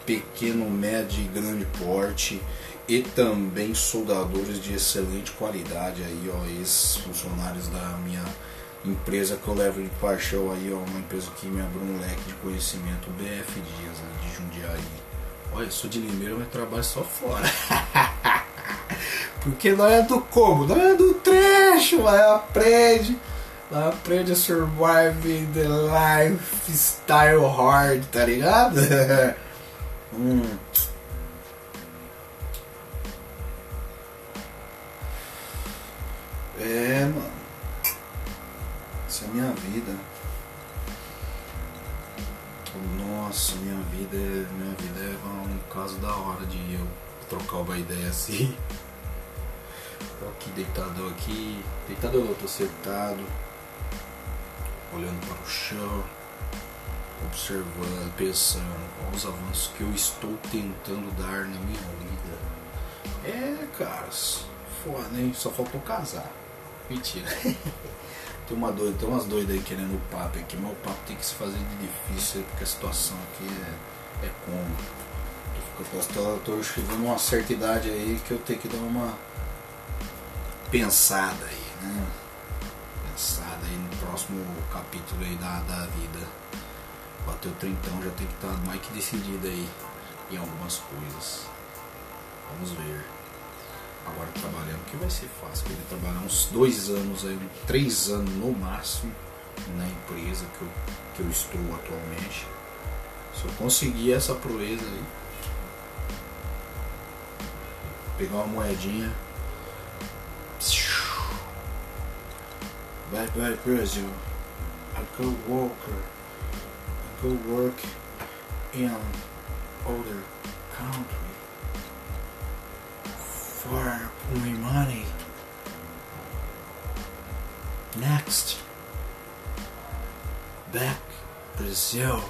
pequeno, médio e grande porte. E também soldadores de excelente qualidade aí, ó. Ex-funcionários da minha empresa que eu levo de paixão aí, ó. Uma empresa que me abriu um leque de conhecimento, BF Dias, né, de Jundiaí. Olha, sou de Limeira, mas trabalho só fora. Porque não é do como, não é do trecho, mas aprende. Lá aprende a survive the lifestyle hard, tá ligado? hum. É, mano. Essa é minha vida. Nossa, minha vida é, minha vida é um caso da hora de eu trocar uma ideia assim. Tô aqui deitado aqui. Deitado eu tô sentado. Olhando para o chão. Observando, pensando quais os avanços que eu estou tentando dar na minha vida. É, caras, foda, hein? Só faltou casar. Mentira. tem, uma doida, tem umas doidas aí querendo o papo aqui, mas o papo tem que se fazer de difícil porque a situação aqui é, é como. Tô Eu posso estar tô chegando a uma certa idade aí que eu tenho que dar uma pensada aí, né? Pensada aí no próximo capítulo aí da, da vida. Bateu trintão, já tem que estar mais que decidido aí em algumas coisas. Vamos ver. Agora trabalhando, que vai ser fácil. Ele trabalhar uns dois anos aí, três anos no máximo na empresa que eu, que eu estou atualmente. Se eu conseguir essa proeza aí, pegar uma moedinha. Bye bye Brazil. I go go work in other country. For my money. Next. Back Brazil.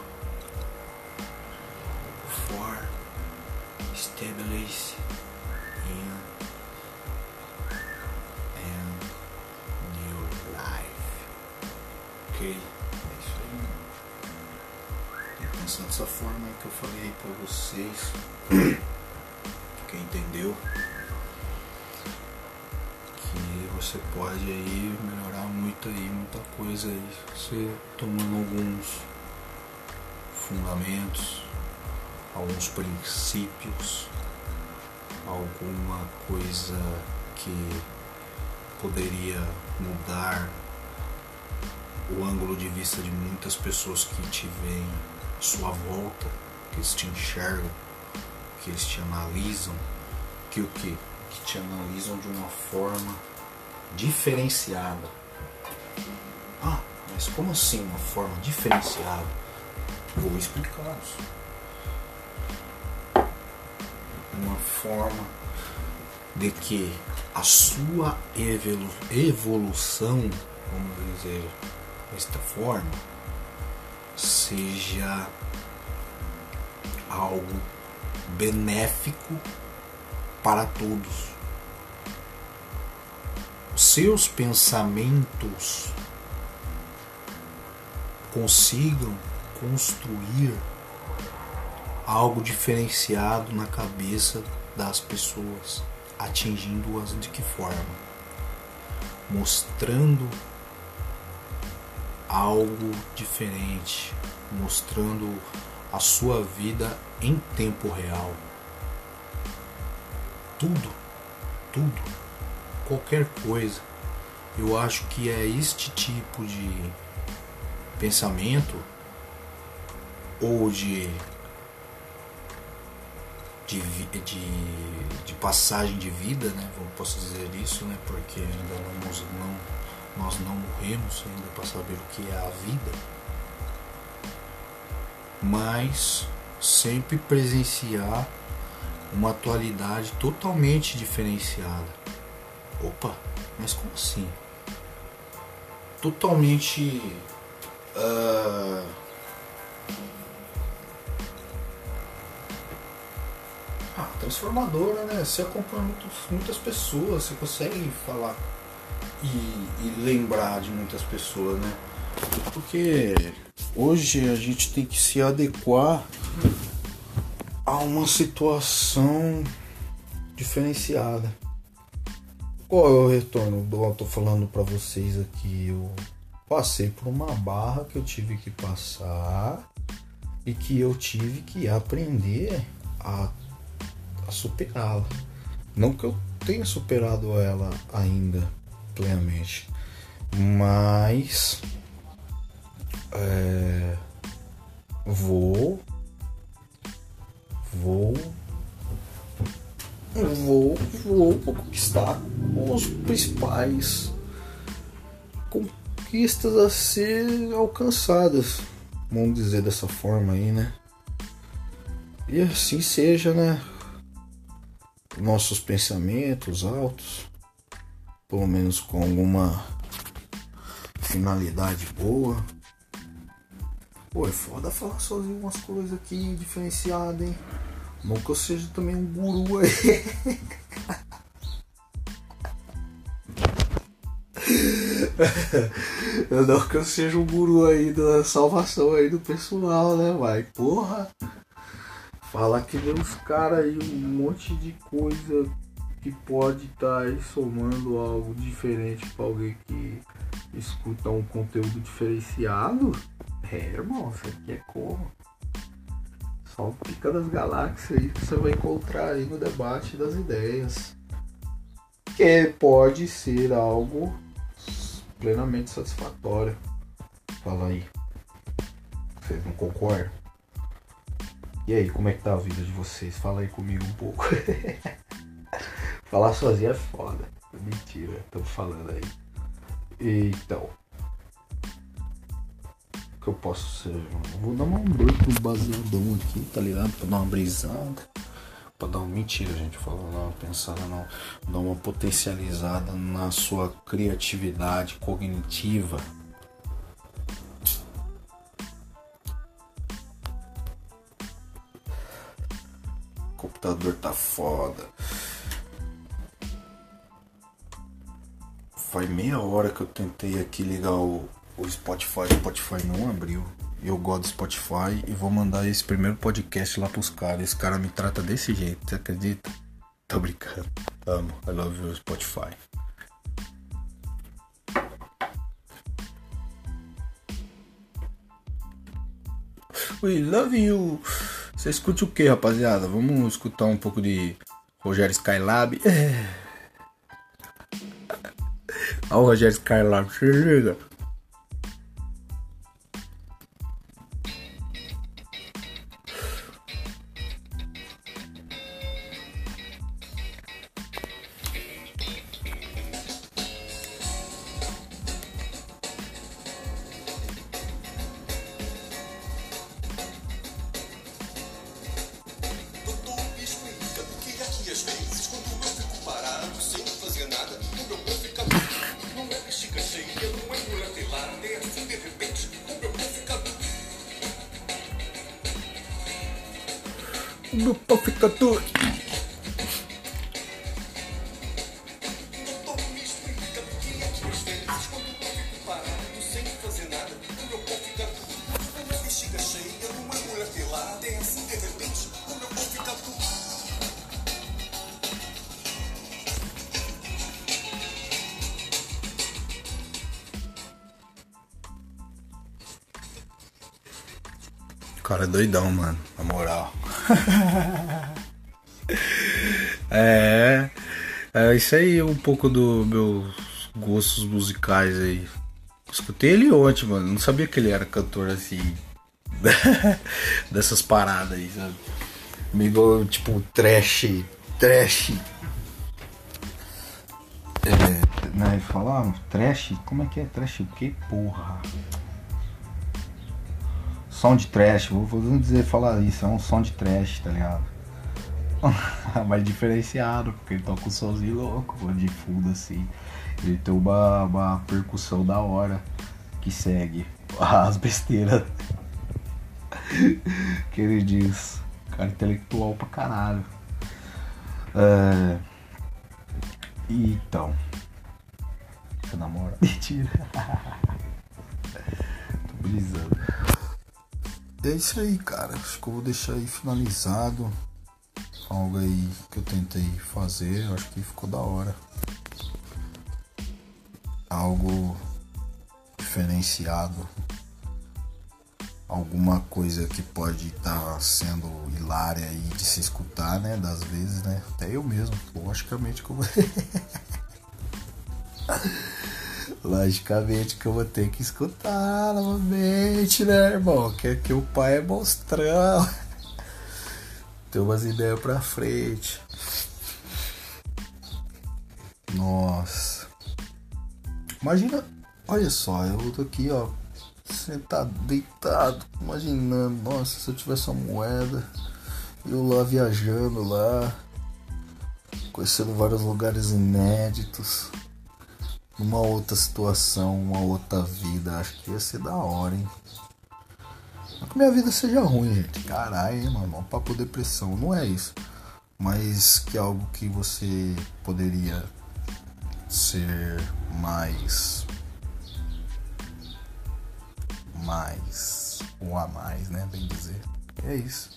Falei pra vocês. Quem entendeu? Que você pode aí melhorar muito aí, muita coisa aí. Você tomando alguns fundamentos, alguns princípios, alguma coisa que poderia mudar o ângulo de vista de muitas pessoas que te veem à sua volta, que eles te enxergam, que eles te analisam, que o que? Que te analisam de uma forma diferenciada. Ah, mas como assim uma forma diferenciada? Vou explicar-os. Uma forma de que a sua evolu evolução, vamos dizer desta forma, seja algo benéfico para todos. Os seus pensamentos consigam construir algo diferenciado na cabeça das pessoas, atingindo-as de que forma? Mostrando algo diferente, mostrando a sua vida em tempo real. Tudo, tudo, qualquer coisa. Eu acho que é este tipo de pensamento ou de de, de, de, passagem de vida, né? Posso dizer isso, né? Porque ainda não, nós não morremos ainda para saber o que é a vida. Mas sempre presenciar uma atualidade totalmente diferenciada. Opa, mas como assim? Totalmente. Uh, ah, transformadora, né? Você acompanha muitas pessoas, você consegue falar e, e lembrar de muitas pessoas, né? Porque hoje a gente tem que se adequar a uma situação diferenciada. Qual é o retorno? Eu tô falando para vocês aqui. Eu passei por uma barra que eu tive que passar e que eu tive que aprender a, a superá-la. Não que eu tenha superado ela ainda plenamente, mas é, vou vou vou vou conquistar os principais conquistas a ser alcançadas vamos dizer dessa forma aí né? E assim seja né? Nossos pensamentos altos pelo menos com alguma finalidade boa Pô, é foda falar sozinho umas coisas aqui diferenciadas, hein? Não que eu seja também um guru aí. Não que eu seja um guru aí da salvação aí do pessoal, né, vai? Porra! Falar que vê os caras aí um monte de coisa que pode estar tá somando algo diferente para alguém que escuta um conteúdo diferenciado. É, irmão, isso aqui é como? Só o pica das galáxias aí que você vai encontrar aí no debate das ideias. Que pode ser algo plenamente satisfatório. Fala aí. Vocês não concordam? E aí, como é que tá a vida de vocês? Fala aí comigo um pouco. Falar sozinho é foda. Mentira, tô falando aí. Então. O que eu posso ser? Vou dar uma pro baseadão aqui, tá ligado? Pra dar uma brisada. Pra dar uma mentira, gente. Falando, não, pensando não. Dar uma potencializada na sua criatividade cognitiva computador tá foda. Faz meia hora que eu tentei aqui ligar o, o Spotify, o Spotify não abriu. Eu gosto do Spotify e vou mandar esse primeiro podcast lá pros caras. Esse cara me trata desse jeito, você acredita? Tô brincando. Amo. I love you, Spotify. We love you. Você escute o que, rapaziada? Vamos escutar um pouco de Rogério Skylab. Olha o Rogério Skylab, se liga. Cara doidão, mano. Na moral. é. É isso aí, um pouco dos meus gostos musicais aí. Escutei ele ontem, mano. Não sabia que ele era cantor assim. dessas paradas aí, sabe? Meio tipo trash. Trash. É, né? Falar trash? Como é que é trash? O que porra? De trash, vou, vou dizer falar isso, é um som de trash, tá ligado? Mas diferenciado, porque ele toca um somzinho louco, de fundo assim. Ele tem uma, uma percussão da hora que segue as besteiras que ele diz. Cara intelectual pra caralho. É... Então. Você namora? Mentira. Tô brisando. É isso aí, cara. Acho que eu vou deixar aí finalizado. Algo aí que eu tentei fazer. Acho que ficou da hora. Algo diferenciado. Alguma coisa que pode estar tá sendo hilária aí de se escutar, né? Das vezes, né? Até eu mesmo. Logicamente que eu vou. Logicamente que eu vou ter que escutar novamente, né, irmão? Que, que o pai é monstrão. Tem umas ideias pra frente. Nossa. Imagina, olha só, eu tô aqui, ó, sentado, deitado, imaginando, nossa, se eu tivesse uma moeda, eu lá viajando lá, conhecendo vários lugares inéditos numa outra situação, uma outra vida. Acho que ia ser da hora, hein? Não que minha vida seja ruim, gente. Caralho, mano. Um papo depressão. Não é isso. Mas que é algo que você poderia ser mais. Mais. Um a mais, né? Bem dizer. É isso.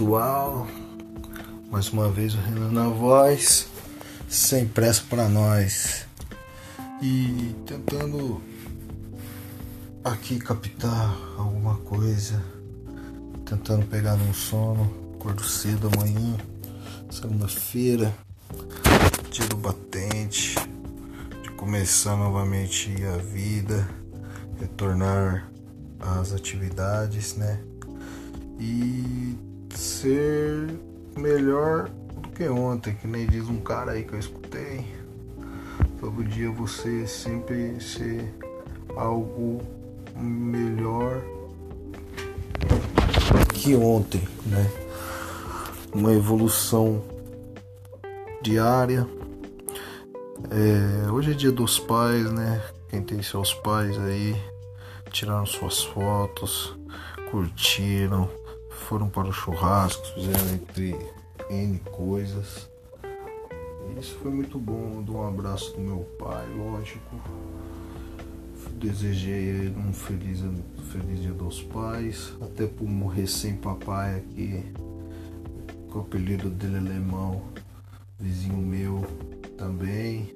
Pessoal. Mais uma vez o Renan na voz, sem pressa para nós. E tentando aqui captar alguma coisa, tentando pegar num sono, acordo cedo amanhã, segunda-feira, do batente, de começar novamente a vida, retornar às atividades, né? e ser melhor do que ontem, que nem diz um cara aí que eu escutei. Todo dia você sempre ser algo melhor que ontem, né? Uma evolução diária. É, hoje é dia dos pais, né? Quem tem seus pais aí, tiraram suas fotos, curtiram, foram para o churrasco, fizeram entre N coisas. Isso foi muito bom. Dou um abraço do meu pai, lógico. Desejei ele um feliz, feliz dia dos pais. Até por um recém-papai aqui, com o apelido dele alemão, vizinho meu também.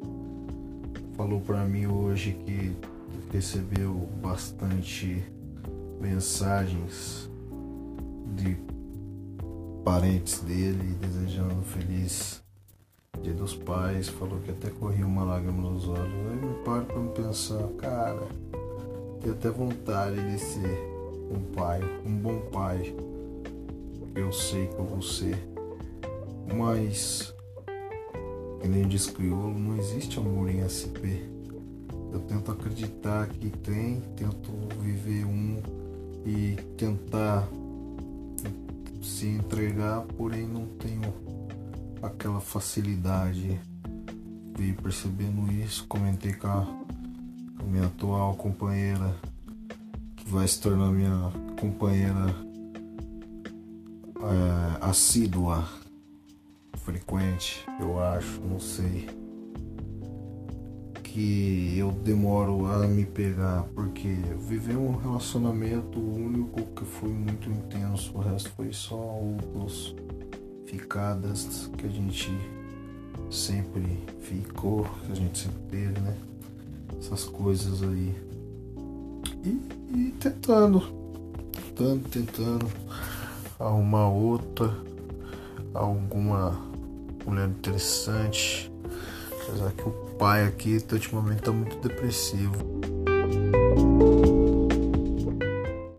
Falou para mim hoje que recebeu bastante mensagens de parentes dele desejando feliz Dia dos Pais, falou que até corria uma lágrima nos olhos. Aí me paro pra me pensar, cara, tenho até vontade de ser um pai, um bom pai. Eu sei que eu vou ser. Mas, que nem diz crioulo, não existe amor em SP. Eu tento acreditar que tem, tento viver um e tentar se entregar, porém não tenho aquela facilidade. de percebendo isso, comentei com a, com a minha atual companheira, que vai se tornar minha companheira é, assídua, frequente, eu acho, não sei que eu demoro a me pegar, porque viver um relacionamento único que foi muito intenso, o resto foi só outros ficadas que a gente sempre ficou, que a gente sempre teve, né? Essas coisas aí. E, e tentando, tentando, tentando arrumar outra, alguma mulher interessante. Apesar que o pai aqui ultimamente tá muito depressivo.